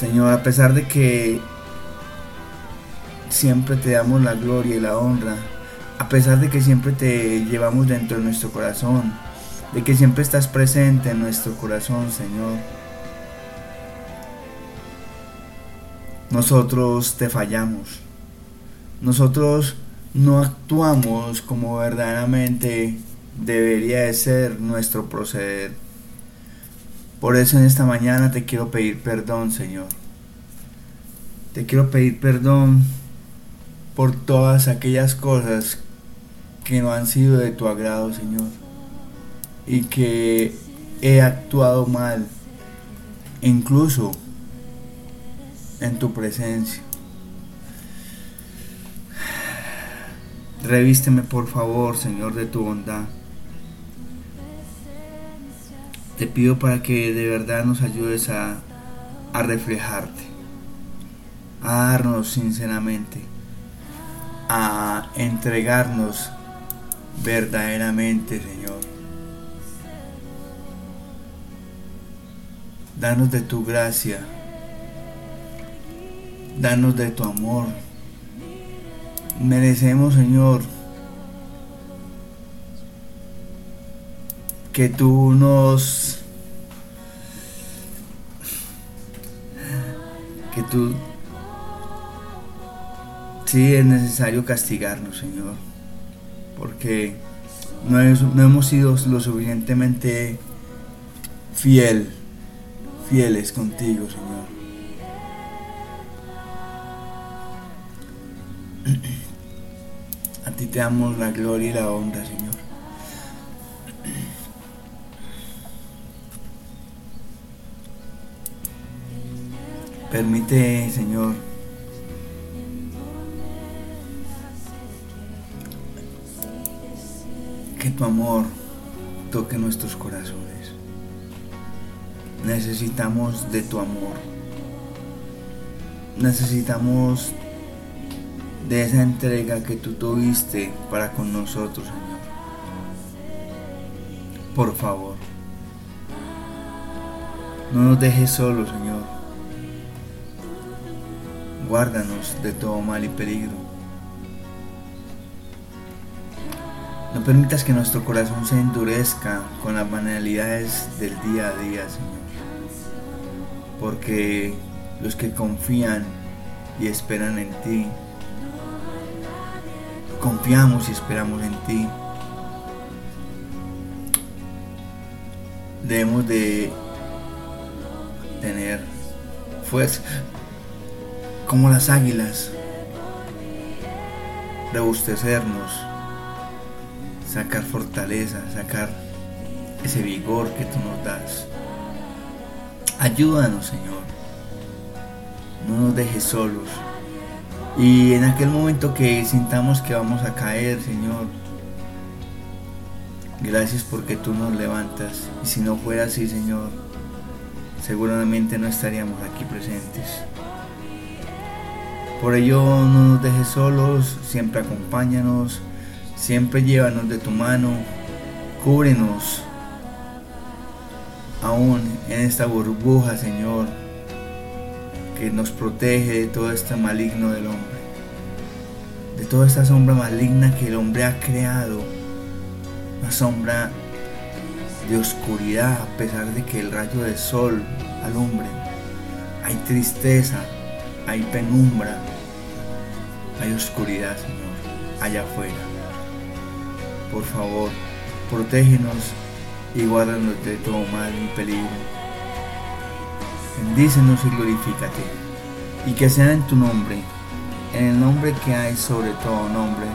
Señor, a pesar de que siempre te damos la gloria y la honra, a pesar de que siempre te llevamos dentro de nuestro corazón, de que siempre estás presente en nuestro corazón, Señor. Nosotros te fallamos. Nosotros no actuamos como verdaderamente debería de ser nuestro proceder. Por eso en esta mañana te quiero pedir perdón, Señor. Te quiero pedir perdón por todas aquellas cosas que no han sido de tu agrado, Señor. Y que he actuado mal, incluso en tu presencia. Revísteme por favor, Señor, de tu bondad. Te pido para que de verdad nos ayudes a, a reflejarte, a darnos sinceramente, a entregarnos verdaderamente, Señor. Danos de tu gracia, danos de tu amor. Merecemos, Señor, que tú nos que tú sí es necesario castigarnos Señor porque no, no hemos sido lo suficientemente fiel fieles contigo Señor. A ti te damos la gloria y la honra Señor. Permite, Señor, tu amor toque nuestros corazones. Necesitamos de tu amor. Necesitamos de esa entrega que tú tuviste para con nosotros, Señor. Por favor, no nos dejes solos, Señor guárdanos de todo mal y peligro. No permitas que nuestro corazón se endurezca con las banalidades del día a día, Señor. Porque los que confían y esperan en ti, confiamos y esperamos en ti, debemos de tener fuerza como las águilas, rebustecernos, sacar fortaleza, sacar ese vigor que tú nos das. Ayúdanos, Señor. No nos dejes solos. Y en aquel momento que sintamos que vamos a caer, Señor, gracias porque tú nos levantas. Y si no fuera así, Señor, seguramente no estaríamos aquí presentes. Por ello no nos dejes solos, siempre acompáñanos, siempre llévanos de tu mano, cúbrenos aún en esta burbuja, Señor, que nos protege de todo este maligno del hombre, de toda esta sombra maligna que el hombre ha creado, una sombra de oscuridad a pesar de que el rayo del sol alumbre. Hay tristeza, hay penumbra, hay oscuridad, Señor, allá afuera. Por favor, protégenos y guárdanos de todo mal y peligro. Bendícenos y glorifícate, y que sea en tu nombre, en el nombre que hay sobre todo nombre,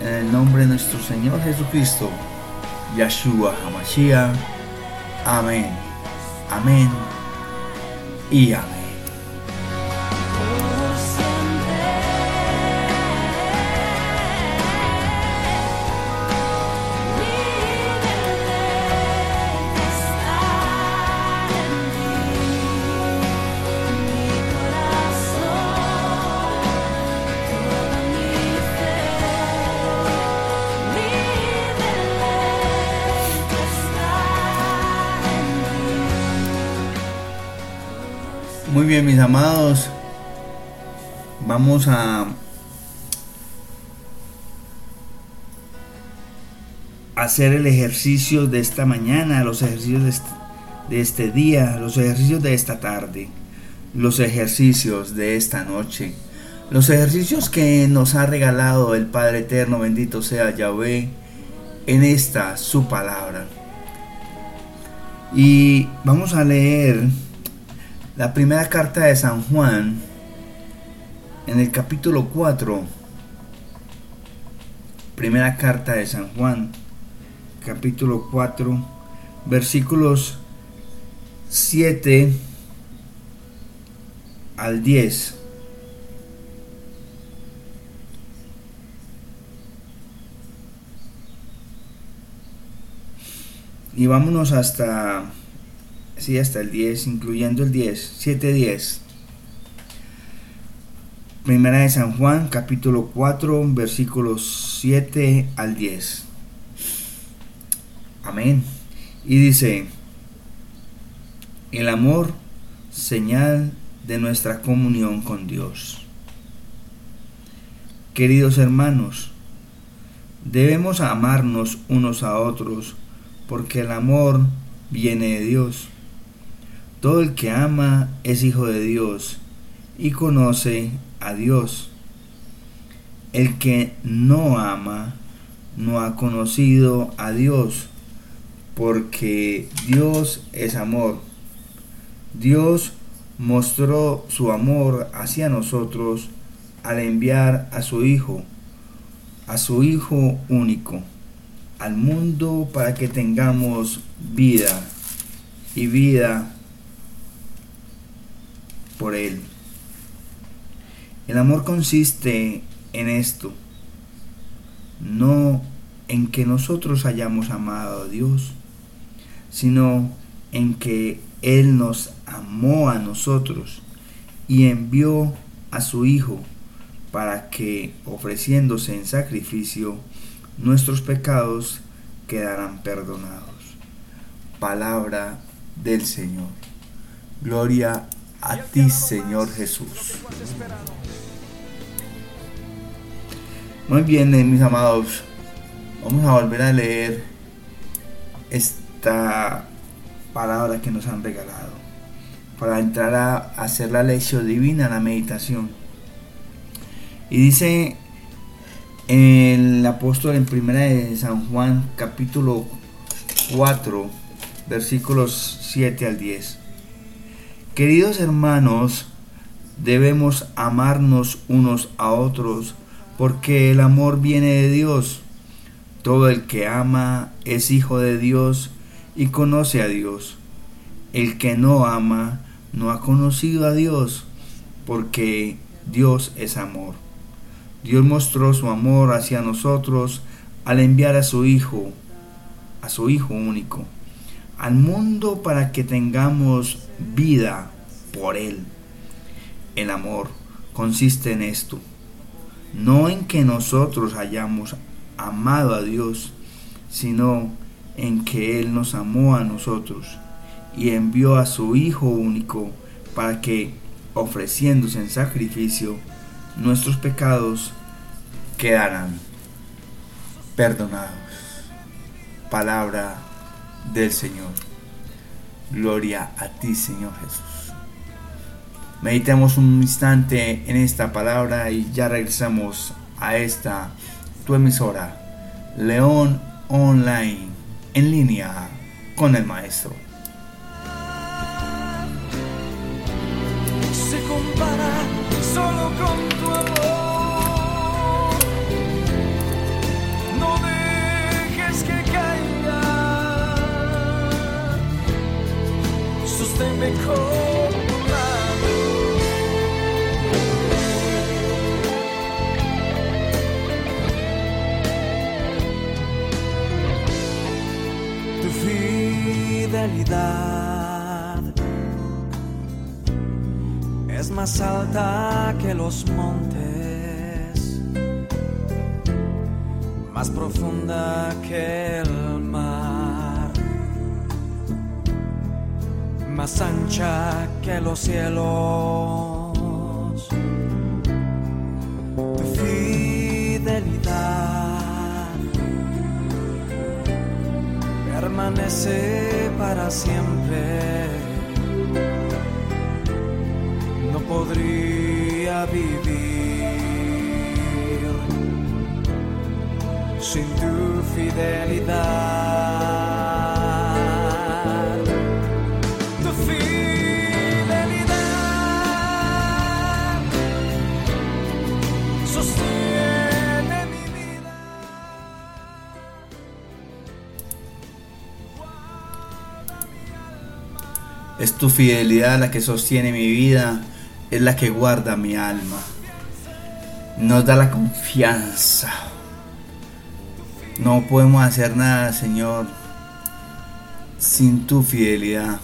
en el nombre de nuestro Señor Jesucristo, Yahshua HaMashiach. Amén, amén y amén. Bien, mis amados. Vamos a hacer el ejercicio de esta mañana, los ejercicios de este, día, los ejercicios de esta tarde, los ejercicios de esta noche, los ejercicios que nos ha regalado el Padre Eterno, bendito sea Yahvé, en esta su palabra. Y vamos a leer la primera carta de San Juan en el capítulo 4. Primera carta de San Juan, capítulo 4, versículos 7 al 10. Y vámonos hasta, sí, hasta el 10, incluyendo el 10, 7, 10. Primera de San Juan, capítulo 4, versículos 7 al 10. Amén. Y dice, el amor, señal de nuestra comunión con Dios. Queridos hermanos, debemos amarnos unos a otros porque el amor viene de Dios. Todo el que ama es hijo de Dios y conoce a Dios. El que no ama no ha conocido a Dios, porque Dios es amor. Dios mostró su amor hacia nosotros al enviar a su Hijo, a su Hijo único al mundo para que tengamos vida y vida por Él. El amor consiste en esto, no en que nosotros hayamos amado a Dios, sino en que Él nos amó a nosotros y envió a su Hijo para que, ofreciéndose en sacrificio, nuestros pecados quedarán perdonados. Palabra del Señor. Gloria a ti, Señor Jesús. Muy bien, eh, mis amados. Vamos a volver a leer esta palabra que nos han regalado para entrar a hacer la lección divina, la meditación. Y dice el apóstol en primera de San Juan capítulo 4 versículos 7 al 10. Queridos hermanos, debemos amarnos unos a otros porque el amor viene de Dios. Todo el que ama es hijo de Dios y conoce a Dios. El que no ama no ha conocido a Dios porque Dios es amor. Dios mostró su amor hacia nosotros al enviar a su Hijo, a su Hijo único, al mundo para que tengamos vida por Él. El amor consiste en esto, no en que nosotros hayamos amado a Dios, sino en que Él nos amó a nosotros y envió a su Hijo único para que, ofreciéndose en sacrificio, nuestros pecados quedarán perdonados. Palabra del Señor. Gloria a ti, Señor Jesús. Meditemos un instante en esta palabra y ya regresamos a esta tu emisora, León Online, en línea con el Maestro. Se compara solo con Tu fidelidad es más alta que los montes, más profunda que el más ancha que los cielos. Tu fidelidad permanece para siempre. No podría vivir sin tu fidelidad. Tu fidelidad la que sostiene mi vida, es la que guarda mi alma. Nos da la confianza. No podemos hacer nada, Señor, sin tu fidelidad.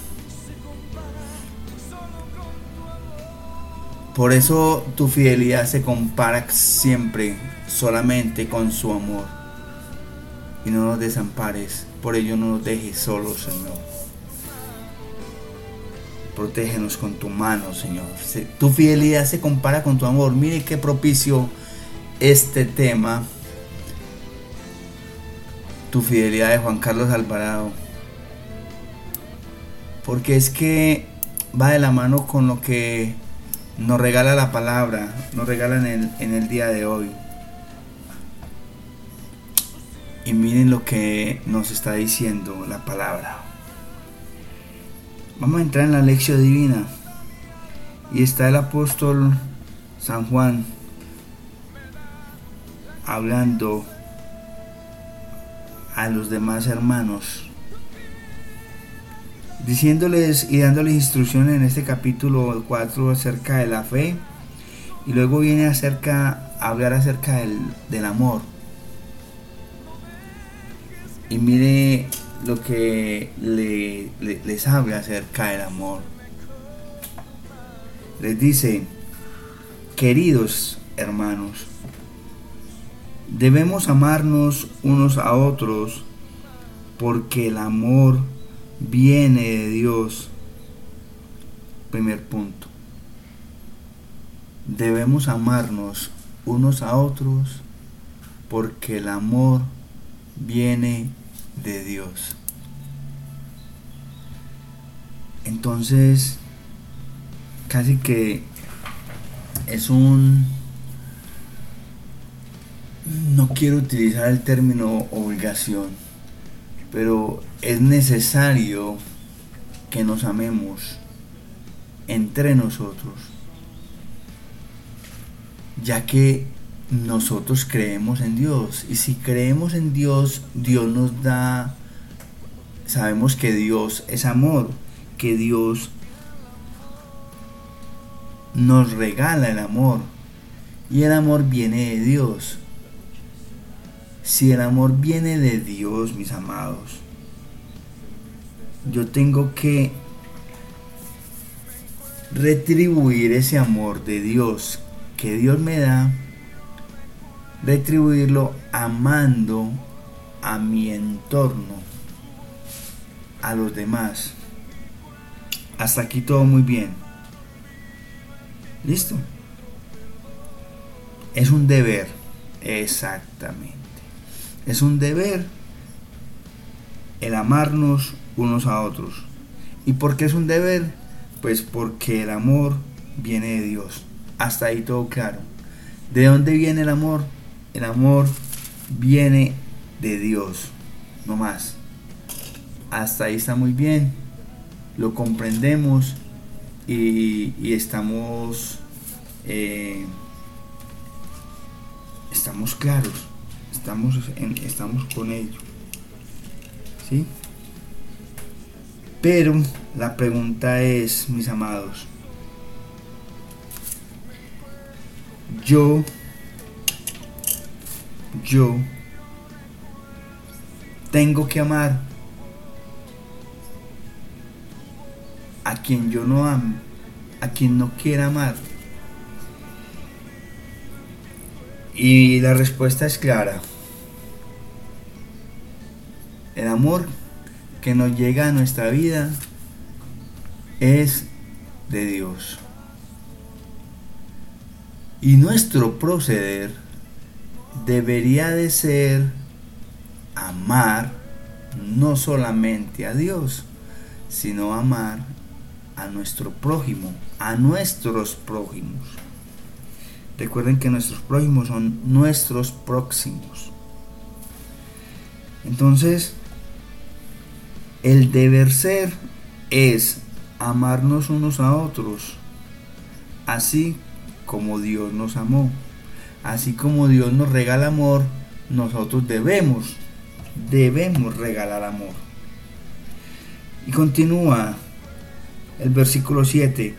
Por eso tu fidelidad se compara siempre solamente con su amor. Y no nos desampares, por ello no nos dejes solos, Señor. Protégenos con tu mano, Señor. Se- Tu fidelidad se compara con tu amor. Mire qué propicio este tema. Tu fidelidad de Juan Carlos Alvarado. Porque es que va de la mano con lo que nos regala la palabra, nos regala en el, en el día de hoy. Y miren lo que nos está diciendo la palabra. Vamos a entrar en la lección divina. Y está el apóstol San Juan hablando a los demás hermanos, diciéndoles y dándoles instrucciones en este capítulo 4 acerca de la fe. Y luego viene acerca, a hablar acerca del, del amor. Y mire lo que le- le- les habla acerca del amor. Les dice, queridos hermanos, debemos amarnos unos a otros porque el amor viene de Dios. Primer punto. Debemos amarnos unos a otros porque el amor viene de Dios. Entonces, casi que es un... No quiero utilizar el término obligación, pero es necesario que nos amemos entre nosotros, ya que nosotros creemos en Dios y si creemos en Dios, Dios nos da, sabemos que Dios es amor, que Dios nos regala el amor y el amor viene de Dios. Si el amor viene de Dios, mis amados, yo tengo que retribuir ese amor de Dios que Dios me da, retribuirlo amando a mi entorno, a los demás. Hasta aquí todo muy bien. ¿Listo? Es un deber, exactamente. Es un deber el amarnos unos a otros. ¿Y por qué es un deber? Pues porque el amor viene de Dios. Hasta ahí todo claro. ¿De dónde viene el amor? El amor viene de Dios. No más. Hasta ahí está muy bien. Lo comprendemos y, estamos eh, estamos claros. Estamos, estamos con ello. ¿Sí? Pero la pregunta es, mis amados, yo, yo tengo que amar a quien yo no amo, a quien no quiera amar. Y la respuesta es clara. El amor que nos llega a nuestra vida es de Dios. Y nuestro proceder debería de ser amar no solamente a Dios, sino amar a nuestro prójimo, a nuestros prójimos. Recuerden que nuestros prójimos son nuestros próximos. Entonces, el deber ser es amarnos unos a otros, así como Dios nos amó. Así como Dios nos regala amor, nosotros debemos, debemos regalar amor. Y continúa el versículo 7.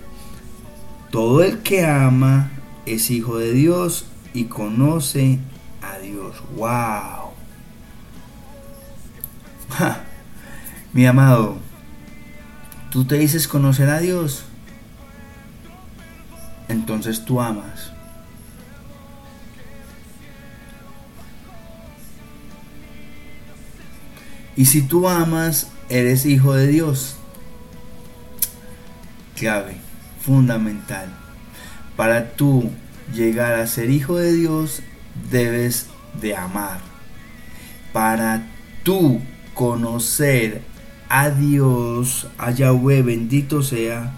Todo el que ama es hijo de Dios y conoce a Dios. ¡Wow! Mi amado, tú te dices conocer a Dios, entonces tú amas. Y si tú amas, eres hijo de Dios. Clave, fundamental. Para tú llegar a ser hijo de Dios, debes de amar. Para tú conocer a Dios, a Yahweh, bendito sea,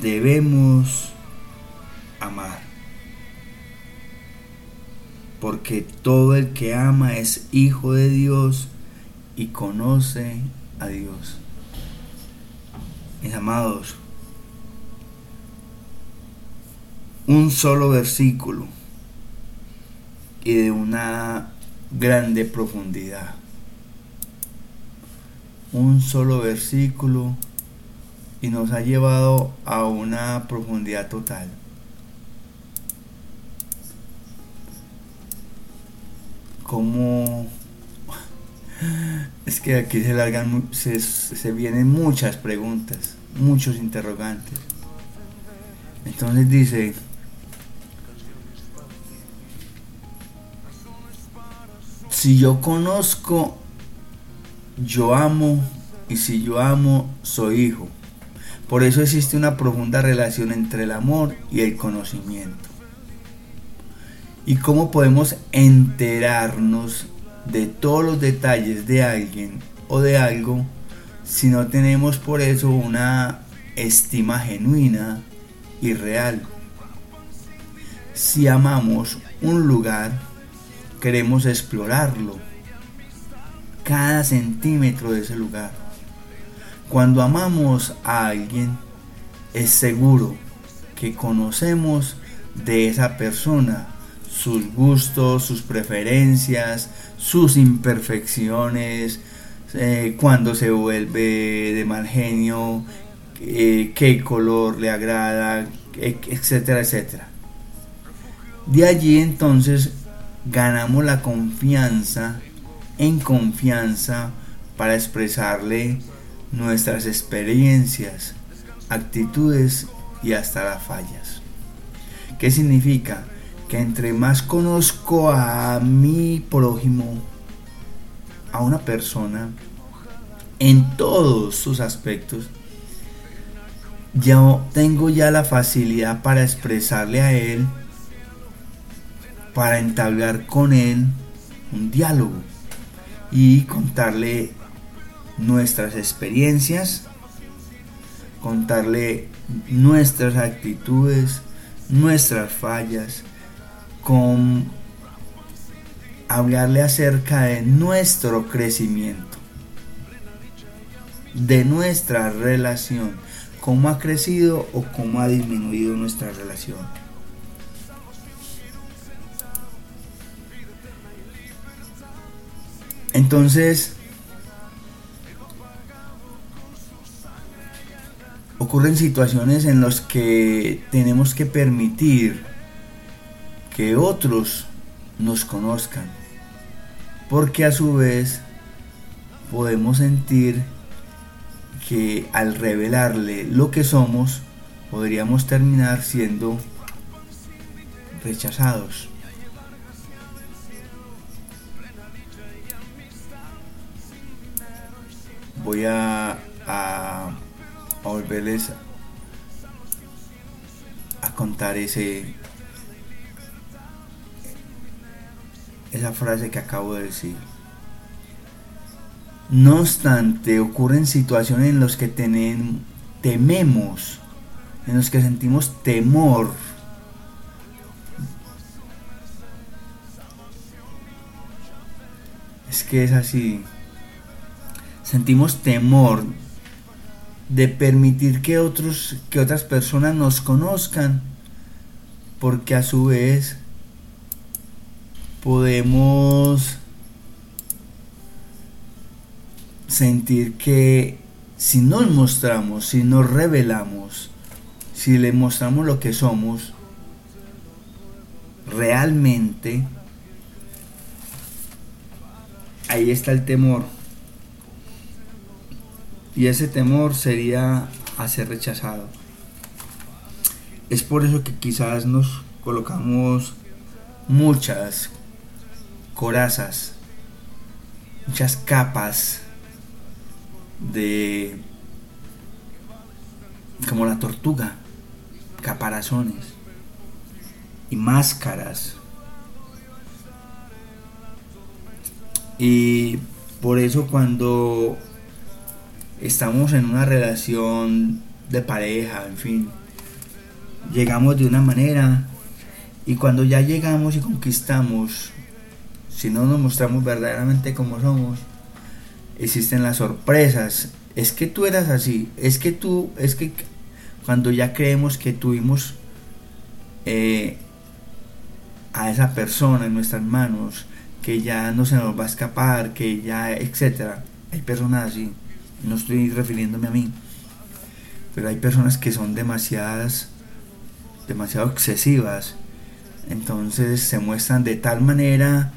debemos amar. Porque todo el que ama es hijo de Dios y conoce a Dios. Mis amados, un solo versículo y de una grande profundidad. Un solo versículo y nos ha llevado a una profundidad total. Como es que aquí se largan, se, se vienen muchas preguntas, muchos interrogantes. Entonces dice, si yo conozco, yo amo, y si yo amo, soy hijo. Por eso existe una profunda relación entre el amor y el conocimiento. ¿Y cómo podemos enterarnos de todos los detalles de alguien o de algo si no tenemos por eso una estima genuina y real. Si amamos un lugar, queremos explorarlo, cada centímetro de ese lugar. Cuando amamos a alguien, es seguro que conocemos de esa persona sus gustos, sus preferencias, sus imperfecciones, eh, cuando se vuelve de mal genio, eh, qué color le agrada, etcétera, etcétera. De allí entonces ganamos la confianza en confianza para expresarle nuestras experiencias, actitudes y hasta las fallas. ¿Qué significa? Que entre más conozco a mi prójimo, a una persona, en todos sus aspectos, yo tengo ya la facilidad para expresarle a él, para entablar con él un diálogo y contarle nuestras experiencias, contarle nuestras actitudes, nuestras fallas, con hablarle acerca de nuestro crecimiento, de nuestra relación, cómo ha crecido o cómo ha disminuido nuestra relación. Entonces, ocurren situaciones en las que tenemos que permitir que otros nos conozcan, porque a su vez podemos sentir que al revelarle lo que somos, podríamos terminar siendo rechazados. Voy a, volverles a contar ese esa frase que acabo de decir. No obstante, ocurren situaciones en las que tememos, en las que sentimos temor. Es que es así. Sentimos temor de permitir que otros que otras personas nos conozcan porque a su vez podemos sentir que si nos mostramos, si nos revelamos, si le mostramos lo que somos, realmente ahí está el temor. Y ese temor sería a ser rechazado. Es por eso que quizás nos colocamos muchas corazas, muchas capas de como la tortuga, caparazones y máscaras. Y por eso cuando estamos en una relación de pareja, en fin, llegamos de una manera y cuando ya llegamos y conquistamos, si no nos mostramos verdaderamente como somos, existen las sorpresas. Es que tú eras así, es que tú, es que cuando ya creemos que tuvimos eh, a esa persona en nuestras manos, que ya no se nos va a escapar, que ya, etcétera. Hay personas así, no estoy refiriéndome a mí, pero hay personas que son demasiadas, demasiado excesivas. Entonces se muestran de tal manera,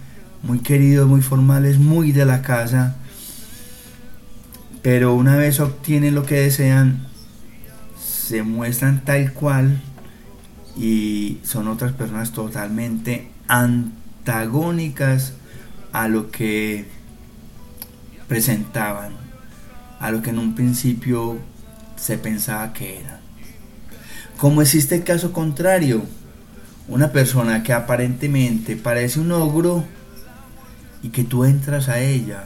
muy queridos, muy formales, muy de la casa, pero una vez obtienen lo que desean, se muestran tal cual y son otras personas totalmente antagónicas a lo que presentaban, a lo que en un principio se pensaba que era. Como existe el caso contrario, una persona que aparentemente parece un ogro y que tú entras a ella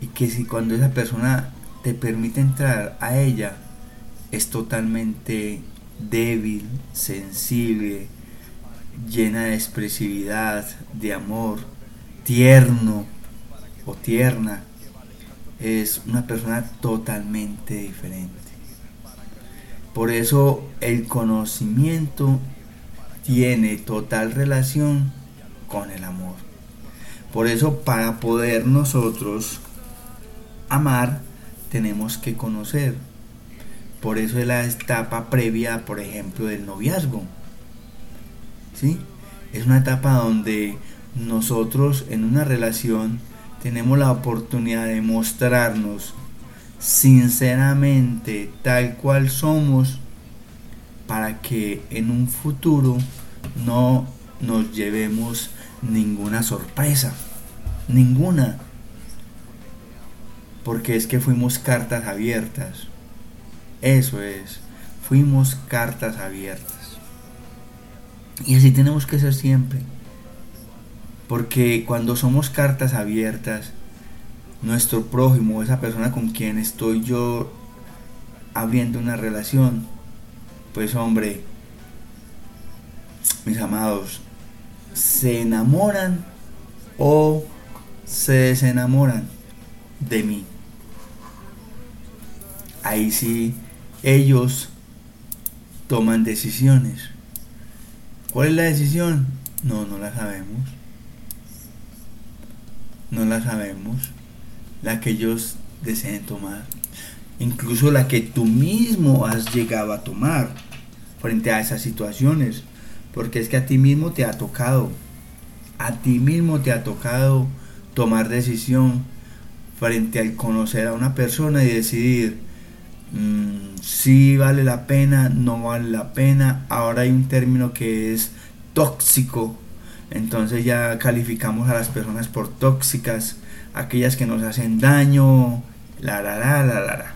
y que si cuando esa persona te permite entrar a ella es totalmente débil, sensible, llena de expresividad, de amor, tierno o tierna, es una persona totalmente diferente. Por eso el conocimiento tiene total relación con el amor. Por eso para poder nosotros amar, tenemos que conocer. Por eso es la etapa previa, por ejemplo, del noviazgo. ¿Sí? Es una etapa donde nosotros en una relación tenemos la oportunidad de mostrarnos sinceramente tal cual somos para que en un futuro no nos llevemos ninguna sorpresa, ninguna porque es que fuimos cartas abiertas. Eso es, fuimos cartas abiertas. Y así tenemos que ser siempre. Porque cuando somos cartas abiertas, nuestro prójimo, esa persona con quien estoy yo abriendo una relación, pues hombre, mis amados, se enamoran o se desenamoran de mí. Ahí sí, ellos toman decisiones. ¿Cuál es la decisión? No, no la sabemos. No la sabemos. La que ellos deseen tomar. Incluso la que tú mismo has llegado a tomar frente a esas situaciones. Porque es que a ti mismo te ha tocado. A ti mismo te ha tocado tomar decisión frente al conocer a una persona y decidir mm, si vale la pena, no vale la pena. Ahora hay un término que es tóxico. Entonces ya calificamos a las personas por tóxicas, aquellas que nos hacen daño, la la la la la.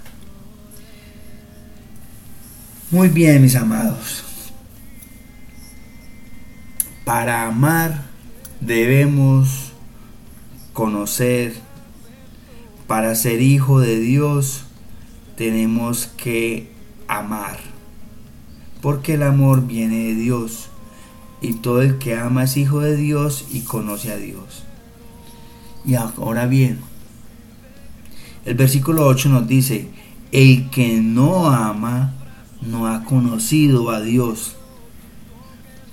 Muy bien, mis amados. Para amar debemos conocer. Para ser hijo de Dios tenemos que amar. Porque el amor viene de Dios. Y todo el que ama es hijo de Dios y conoce a Dios. Y ahora bien, el versículo 8 nos dice, el que no ama no ha conocido a Dios,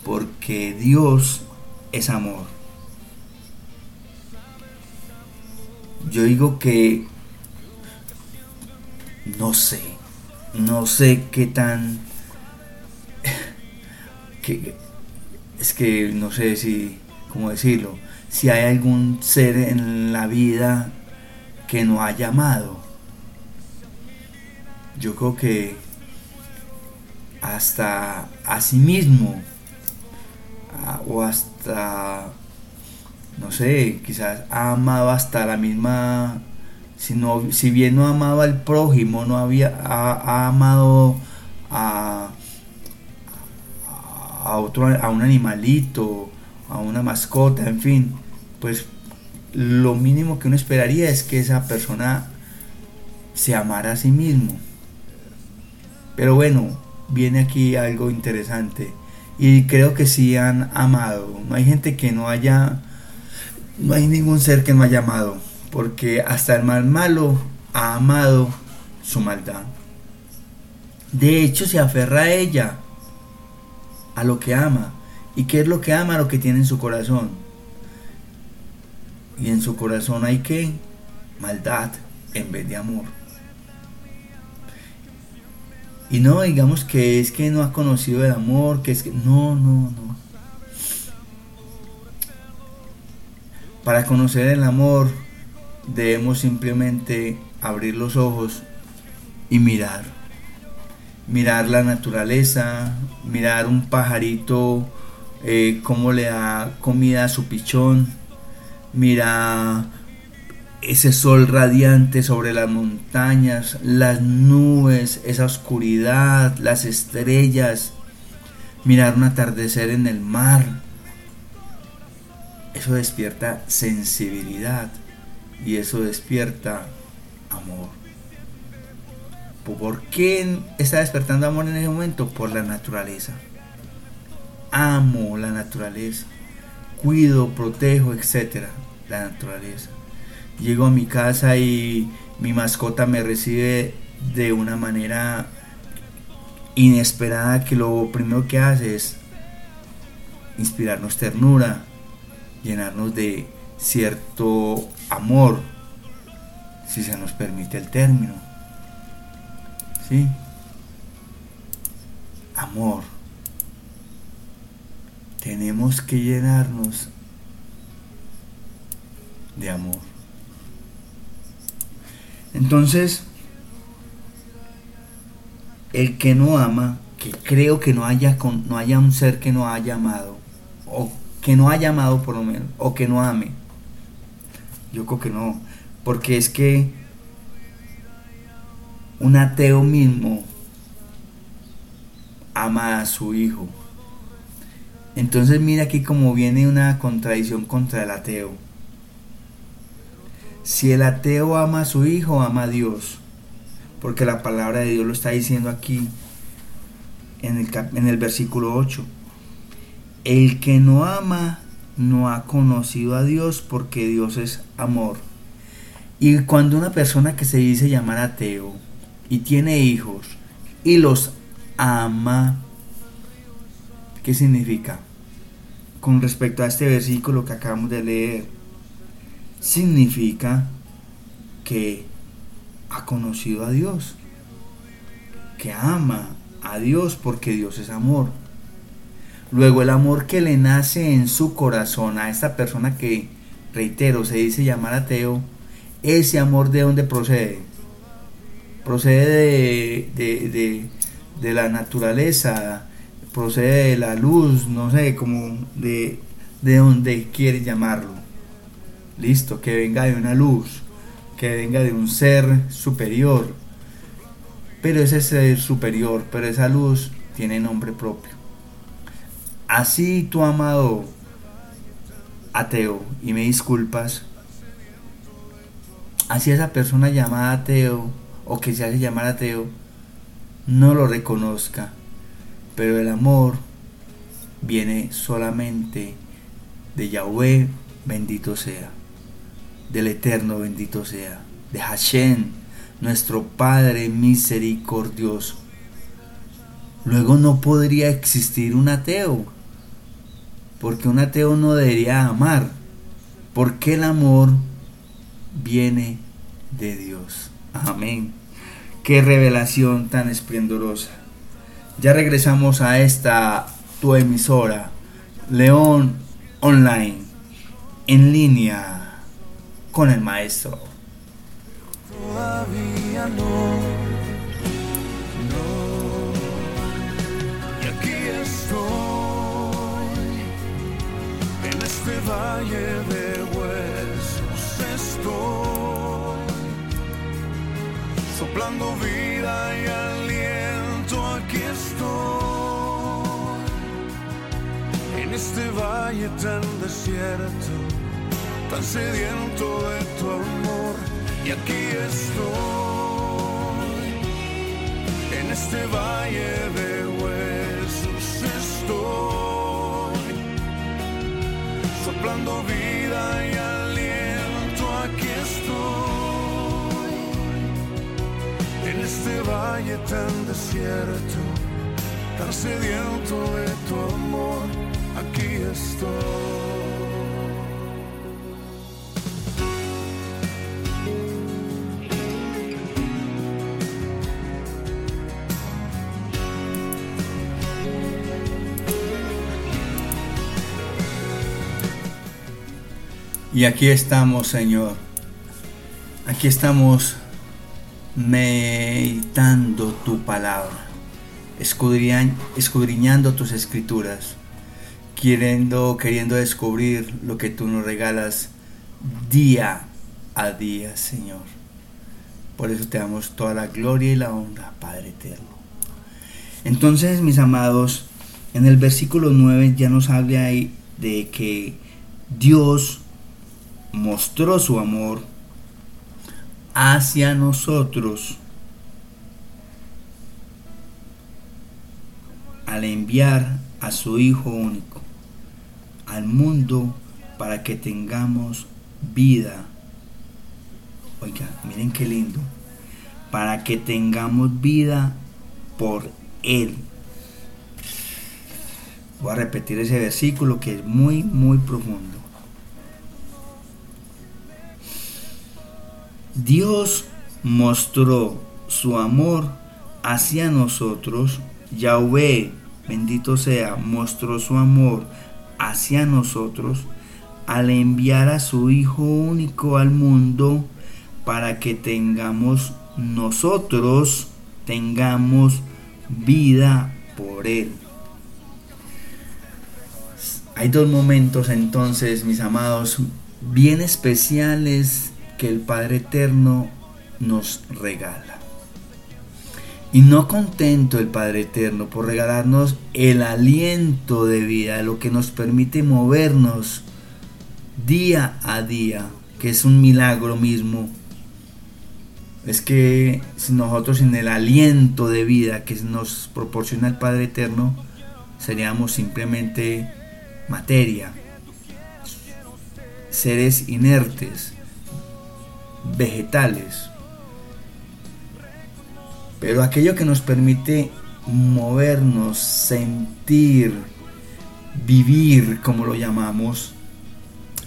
porque Dios es amor. Yo digo que no sé, no sé qué tan... Que, es que no sé si, cómo decirlo, si hay algún ser en la vida que no haya amado. Yo creo que hasta a sí mismo o hasta no sé quizás ha amado hasta la misma si, si bien no amaba al prójimo no había ha, amado a, a otro a un animalito a una mascota en fin pues lo mínimo que uno esperaría es que esa persona se amara a sí mismo pero bueno viene aquí algo interesante. Y creo que sí han amado. No hay gente que no haya, no hay ningún ser que no haya amado. Porque hasta el mal malo ha amado su maldad. De hecho, se aferra a ella, a lo que ama. ¿Y qué es lo que ama? Lo que tiene en su corazón. Y en su corazón hay que maldad en vez de amor. Y no digamos que es que no ha conocido el amor, que es que... No, no, no. Para conocer el amor debemos simplemente abrir los ojos y mirar. Mirar la naturaleza, mirar un pajarito, eh, cómo le da comida a su pichón, mira ese sol radiante sobre las montañas, las nubes, esa oscuridad, las estrellas, mirar un atardecer en el mar. Eso despierta sensibilidad y eso despierta amor. ¿Por qué está despertando amor en ese momento? Por la naturaleza. Amo la naturaleza. Cuido, protejo, etc. La naturaleza llego a mi casa y mi mascota me recibe de una manera inesperada que lo primero que hace es inspirarnos ternura, llenarnos de cierto amor, si se nos permite el término. ¿Sí? Amor. Tenemos que llenarnos de amor. Entonces, el que no ama, que creo que no haya, no haya un ser que no haya amado, o que no haya amado por lo menos, o que no ame. Yo creo que no, porque es que un ateo mismo ama a su hijo. Entonces mira aquí como viene una contradicción contra el ateo. Si el ateo ama a su hijo, ama a Dios. Porque la palabra de Dios lo está diciendo aquí en el, en el versículo 8. El que no ama no ha conocido a Dios porque Dios es amor. Y cuando una persona que se dice llamar ateo y tiene hijos y los ama, ¿qué significa? Con respecto a este versículo que acabamos de leer significa que ha conocido a Dios, que ama a Dios porque Dios es amor. Luego el amor que le nace en su corazón a esta persona que, reitero, se dice llamar ateo, ese amor de dónde procede? Procede de, de la naturaleza, procede de la luz, no sé, como de, de quiere llamarlo. Listo, que venga de una luz, que venga de un ser superior. pero ese ser superior, pero esa luz tiene nombre propio. Así tu amado ateo, y me disculpas, así esa persona llamada ateo o que se hace llamar ateo no lo reconozca, pero el amor viene solamente de Yahweh, bendito sea, del Eterno, bendito sea, de Hashem, nuestro Padre misericordioso. Luego no podría existir un ateo, porque un ateo no debería amar, porque el amor viene de Dios. Amén. Qué revelación tan esplendorosa. Ya regresamos a esta tu emisora, León Online, en línea con el maestro. Todavía no, no. Y aquí estoy, en este valle de huesos estoy, soplando vida y aliento, aquí estoy, en este valle tan desierto, tan sediento de tu amor. Y aquí estoy en este valle de huesos estoy. Soplando vida y aliento aquí estoy. En este valle tan desierto tan sediento de tu amor aquí estoy Y aquí estamos, Señor. Aquí estamos meditando tu palabra, escudriñan- escudriñando tus escrituras, queriendo, queriendo descubrir lo que tú nos regalas día a día, Señor. Por eso te damos toda la gloria y la honra, Padre eterno. Entonces, mis amados, en el versículo 9 ya nos habla ahí de que Dios mostró su amor hacia nosotros al enviar a su Hijo único al mundo para que tengamos vida. Oiga, miren qué lindo. Para que tengamos vida por Él. Voy a repetir ese versículo que es muy, muy profundo. Dios mostró su amor hacia nosotros. Yahweh, bendito sea, mostró su amor hacia nosotros al enviar a su Hijo único al mundo para que tengamos nosotros, tengamos vida por Él. Hay dos momentos entonces, mis amados, bien especiales que el Padre Eterno nos regala. Y no contento el Padre Eterno por regalarnos el aliento de vida, lo que nos permite movernos día a día, que es un milagro mismo. Es que si nosotros sin el aliento de vida que nos proporciona el Padre Eterno, seríamos simplemente materia, seres inertes, vegetales. Pero aquello que nos permite movernos, sentir, vivir, como lo llamamos,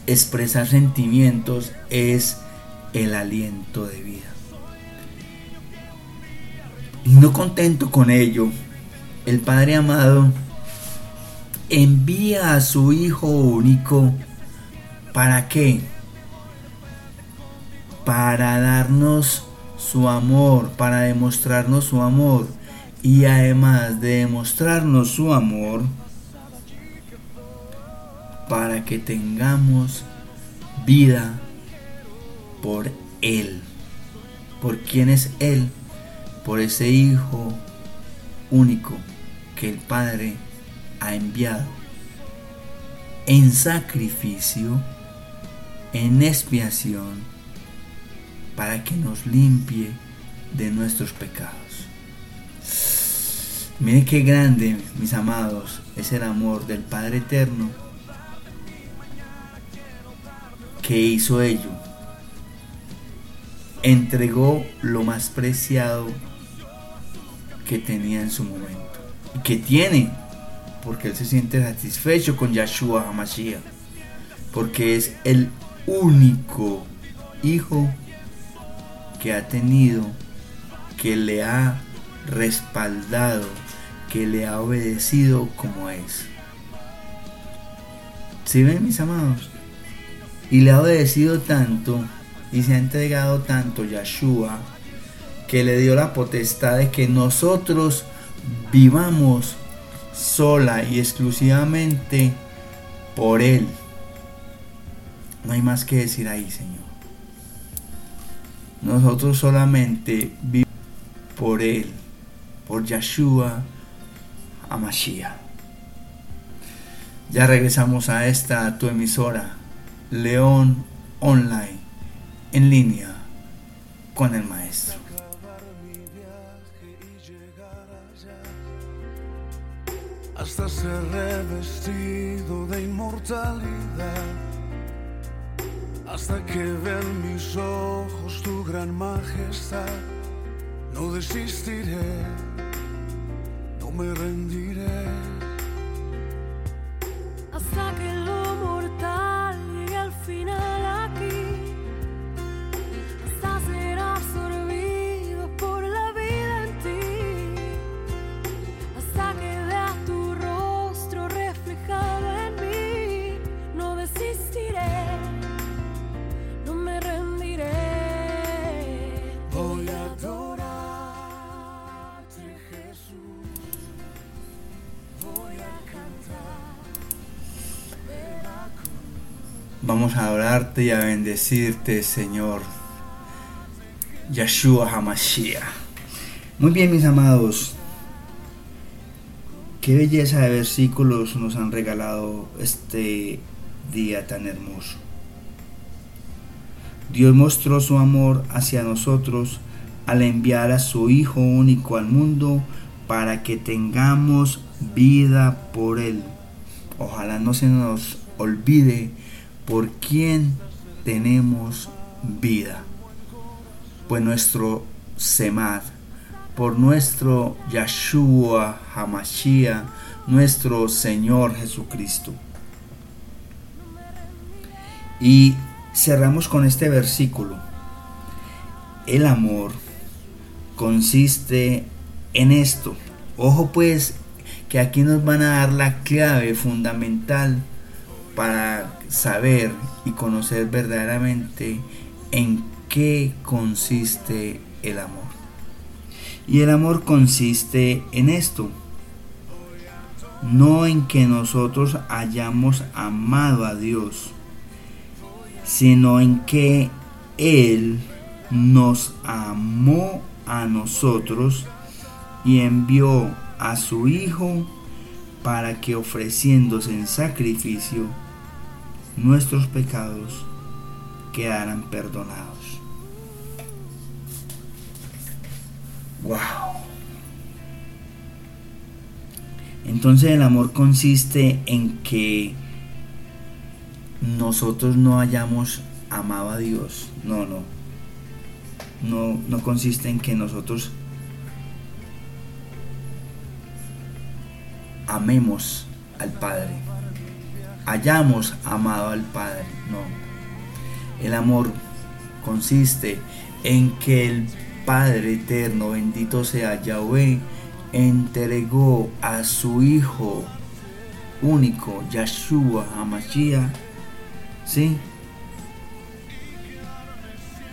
expresar sentimientos, es el aliento de vida. Y no contento con ello, el Padre amado envía a su Hijo único. ¿Para qué? Para darnos su amor, para demostrarnos su amor. Y además de demostrarnos su amor, para que tengamos vida por Él. ¿Por quién es Él? por ese Hijo único que el Padre ha enviado en sacrificio, en expiación, para que nos limpie de nuestros pecados. Miren qué grande, mis amados, es el amor del Padre Eterno que hizo ello. Entregó lo más preciado que tenía en su momento y que tiene, porque él se siente satisfecho con Yahshua HaMashiach, porque es el único hijo que ha tenido, que le ha respaldado, que le ha obedecido como es. ¿Sí ven mis amados? Y le ha obedecido tanto y se ha entregado tanto Yahshua que le dio la potestad de que nosotros vivamos sola y exclusivamente por Él. No hay más que decir ahí, Señor. Nosotros solamente vivimos por Él, por Yahshua Amashiach. Ya regresamos a esta tu emisora, León Online, en línea con el Maestro. hasta ser revestido de inmortalidad, hasta que vean mis ojos tu gran majestad. No desistiré, no me rendiré. A adorarte y a bendecirte, Señor. Yahshua Hamashiach. Muy bien, mis amados. Qué belleza de versículos nos han regalado este día tan hermoso. Dios mostró su amor hacia nosotros al enviar a su Hijo único al mundo para que tengamos vida por Él. Ojalá no se nos olvide por quién tenemos vida. Pues nuestro Semad, por nuestro Yahshua Hamashiach, nuestro Señor Jesucristo. Y cerramos con este versículo. El amor consiste en esto. Ojo pues que aquí nos van a dar la clave fundamental para saber y conocer verdaderamente en qué consiste el amor. Y el amor consiste en esto, no en que nosotros hayamos amado a Dios, sino en que Él nos amó a nosotros y envió a su Hijo para que ofreciéndose en sacrificio nuestros pecados quedaran perdonados. Wow. Entonces el amor consiste en que nosotros no hayamos amado a Dios. No, no. No, no consiste en que nosotros amemos al Padre. Hayamos amado al Padre. No. El amor consiste en que el Padre eterno, bendito sea Yahweh, entregó a su Hijo único, Yahshua Hamashiach, ¿sí?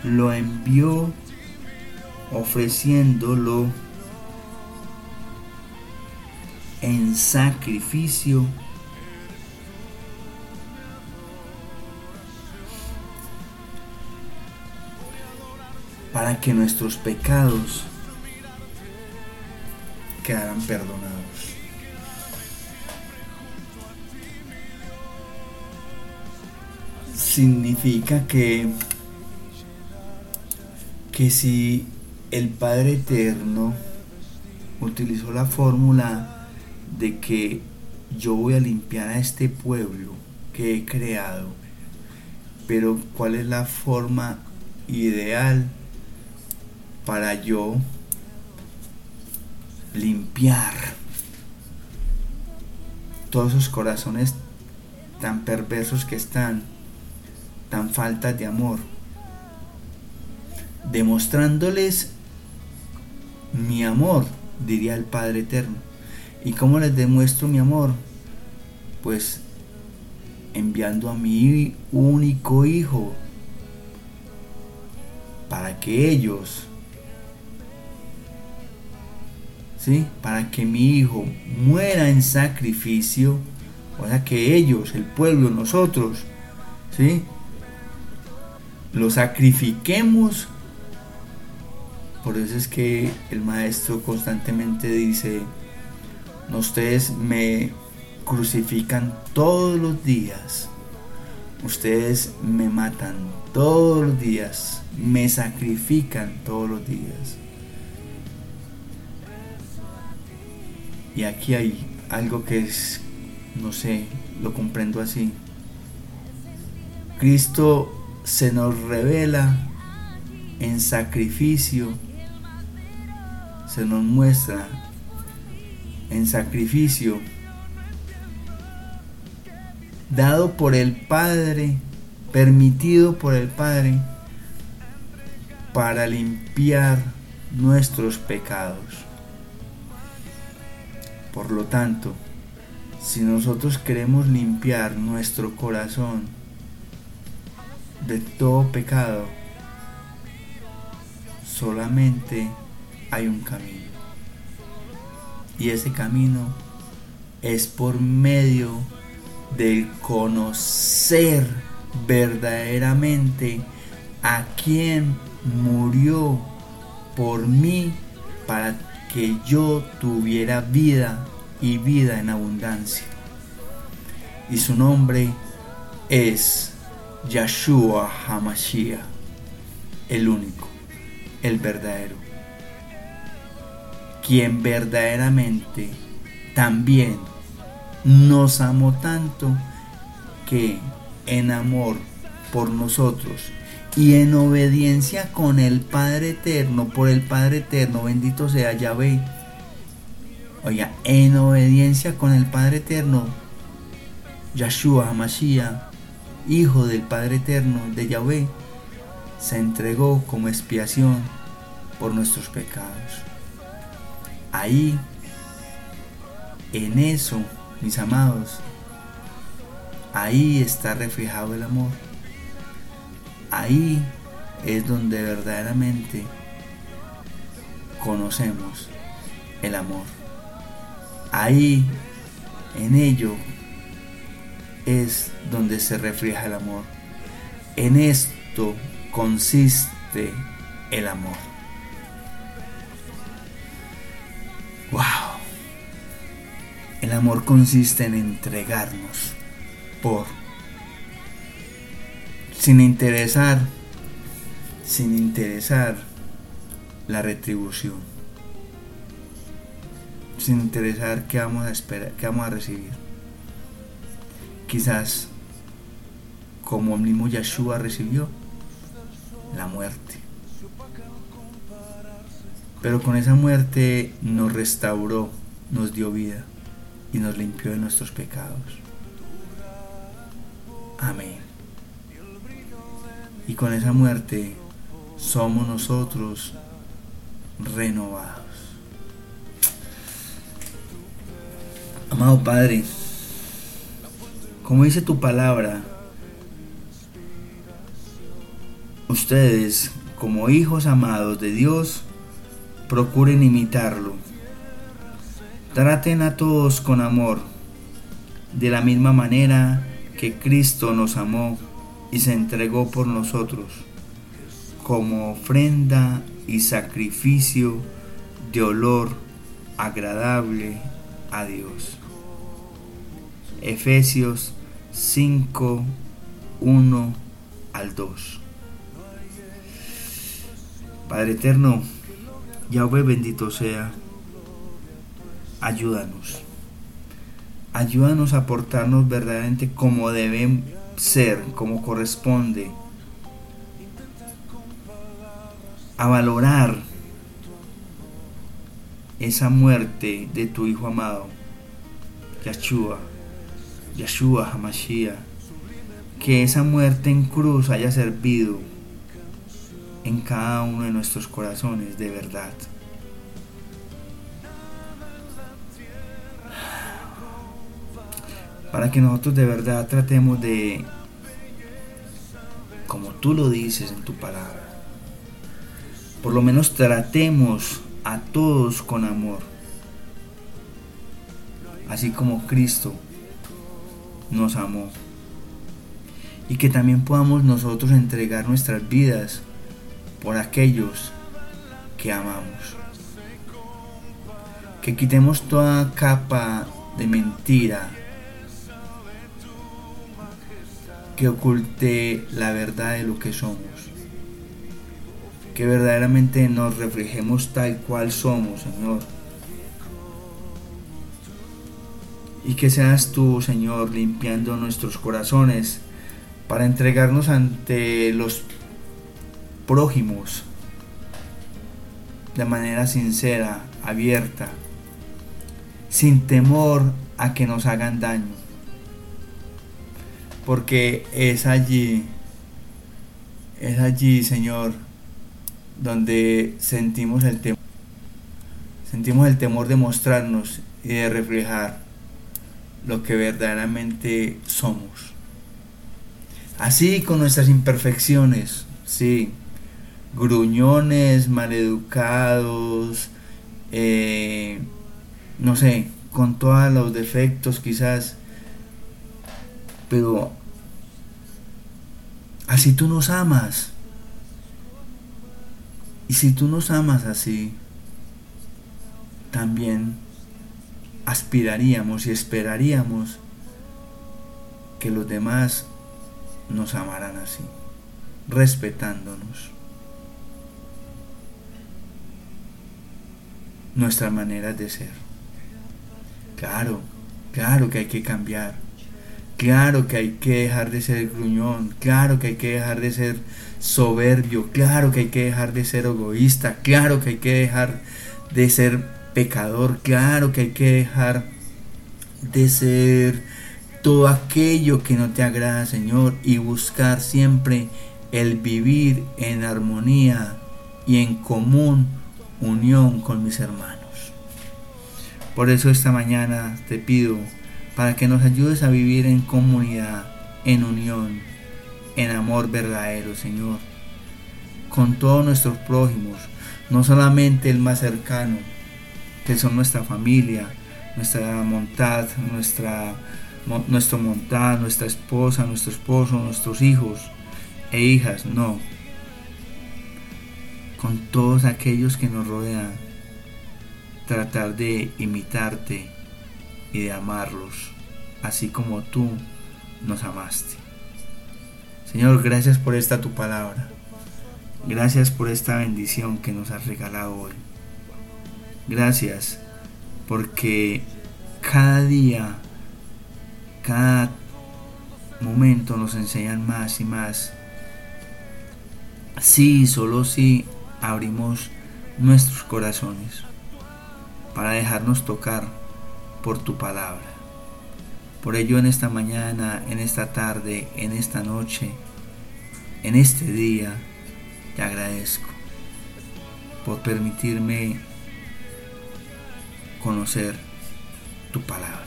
Lo envió ofreciéndolo en sacrificio que nuestros pecados quedaran perdonados. Significa que, que si el Padre Eterno utilizó la fórmula de que yo voy a limpiar a este pueblo que he creado, pero ¿cuál es la forma ideal para yo limpiar todos esos corazones tan perversos que están, tan faltas de amor, demostrándoles mi amor, diría el Padre Eterno. ¿Y cómo les demuestro mi amor? Pues enviando a mi único hijo para que ellos, ¿sí? Para que mi hijo muera en sacrificio, o sea, que ellos, el pueblo, nosotros, ¿sí? Lo sacrifiquemos. Por eso es que el maestro constantemente dice, ustedes me crucifican todos los días. Ustedes me matan todos los días. Me sacrifican todos los días. Y aquí hay algo que es, no sé, lo comprendo así. Cristo se nos revela en sacrificio, se nos muestra en sacrificio dado por el Padre, permitido por el Padre, para limpiar nuestros pecados. Por lo tanto, si nosotros queremos limpiar nuestro corazón de todo pecado, solamente hay un camino. Y ese camino es por medio del conocer verdaderamente a quien murió por mí para que yo tuviera vida y vida en abundancia. Y su nombre es Yahshua Hamashiach, el único, el verdadero, quien verdaderamente también nos amó tanto que en amor por nosotros y en obediencia con el Padre Eterno, por el Padre Eterno, bendito sea Yahvé. Oiga, en obediencia con el Padre Eterno, Yahshua Hamashiach, Hijo del Padre Eterno de Yahvé, se entregó como expiación por nuestros pecados. Ahí, en eso, mis amados, ahí está reflejado el amor. Ahí es donde verdaderamente conocemos el amor. Ahí, en ello, es donde se refleja el amor. En esto consiste el amor. ¡Wow! El amor consiste en entregarnos por, sin interesar, sin interesar la retribución, sin interesar qué vamos a esperar, qué vamos a recibir. Quizás como el mismo recibió la muerte. Pero con esa muerte nos restauró, nos dio vida y nos limpió de nuestros pecados. Amén. Y con esa muerte somos nosotros renovados. Amado Padre, como dice tu palabra, ustedes como hijos amados de Dios, procuren imitarlo. Traten a todos con amor, de la misma manera que Cristo nos amó y se entregó por nosotros, como ofrenda y sacrificio de olor agradable a Dios. Efesios 5, 1 al 2. Padre eterno, Yahweh bendito sea, ayúdanos. Ayúdanos a portarnos verdaderamente como deben ser, como corresponde. A valorar esa muerte de tu Hijo amado, Yahshua, Yahshua Hamashiach. Que esa muerte en cruz haya servido en cada uno de nuestros corazones de verdad. Para que nosotros de verdad tratemos de, como tú lo dices en tu palabra, por lo menos tratemos a todos con amor, así como Cristo nos amó. Y que también podamos nosotros entregar nuestras vidas por aquellos que amamos. Que quitemos toda capa de mentira que oculte la verdad de lo que somos. Que verdaderamente nos reflejemos tal cual somos, Señor. Y que seas tú, Señor, limpiando nuestros corazones para entregarnos ante los prójimos de manera sincera, abierta, sin temor a que nos hagan daño. Porque es allí, es allí, Señor, donde sentimos el temor. Sentimos el temor de mostrarnos y de reflejar lo que verdaderamente somos. Así con nuestras imperfecciones, sí, gruñones, maleducados, eh, no sé, con todos los defectos quizás, pero así tú nos amas. Y si tú nos amas así, también aspiraríamos y esperaríamos que los demás nos amaran así, respetándonos. Nuestra manera de ser. Claro, claro que hay que cambiar. Claro que hay que dejar de ser gruñón. Claro que hay que dejar de ser soberbio. Claro que hay que dejar de ser egoísta. Claro que hay que dejar de ser pecador. Claro que hay que dejar de ser todo aquello que no te agrada, Señor, y buscar siempre el vivir en armonía y en común unión con mis hermanos. Por eso esta mañana te pido para que nos ayudes a vivir en comunidad, en unión, en amor verdadero, Señor, con todos nuestros prójimos, no solamente el más cercano, que son nuestra familia, nuestra montad, nuestra, nuestro montad, nuestra esposa, nuestro esposo, nuestros hijos e hijas, no, con todos aquellos que nos rodean, tratar de imitarte y de amarlos, así como tú nos amaste. Señor, gracias por esta tu palabra. Gracias por esta bendición que nos has regalado hoy. Gracias porque cada día, cada momento nos enseñan más y más. Sí, solo si abrimos nuestros corazones para dejarnos tocar por tu palabra. Por ello en esta mañana, en esta tarde, en esta noche, en este día, te agradezco por permitirme conocer tu palabra.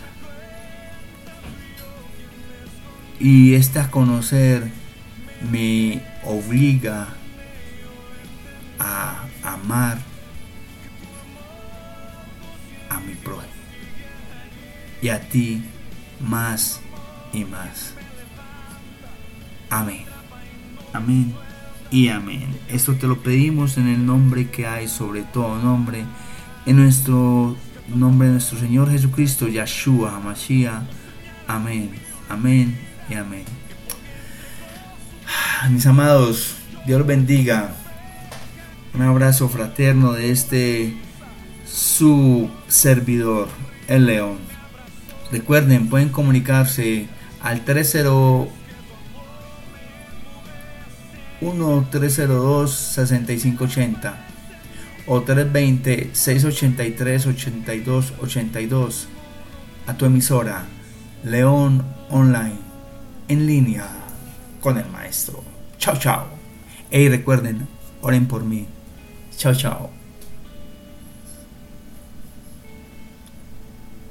Y esta conocer me obliga a amar a mi prójimo y a ti más y más. Amén. Amén y amén. Esto te lo pedimos en el nombre que hay sobre todo nombre, en nuestro nombre de nuestro Señor Jesucristo, Yahshua, Mashiach. Amén, amén y amén. Mis amados, Dios bendiga. Un abrazo fraterno de este su servidor, el León. Recuerden, pueden comunicarse al 30 1302 6580 o 320 683 8282 a tu emisora León Online en línea con el maestro. Chao, chao. Y recuerden, oren por mí. Chao, chao.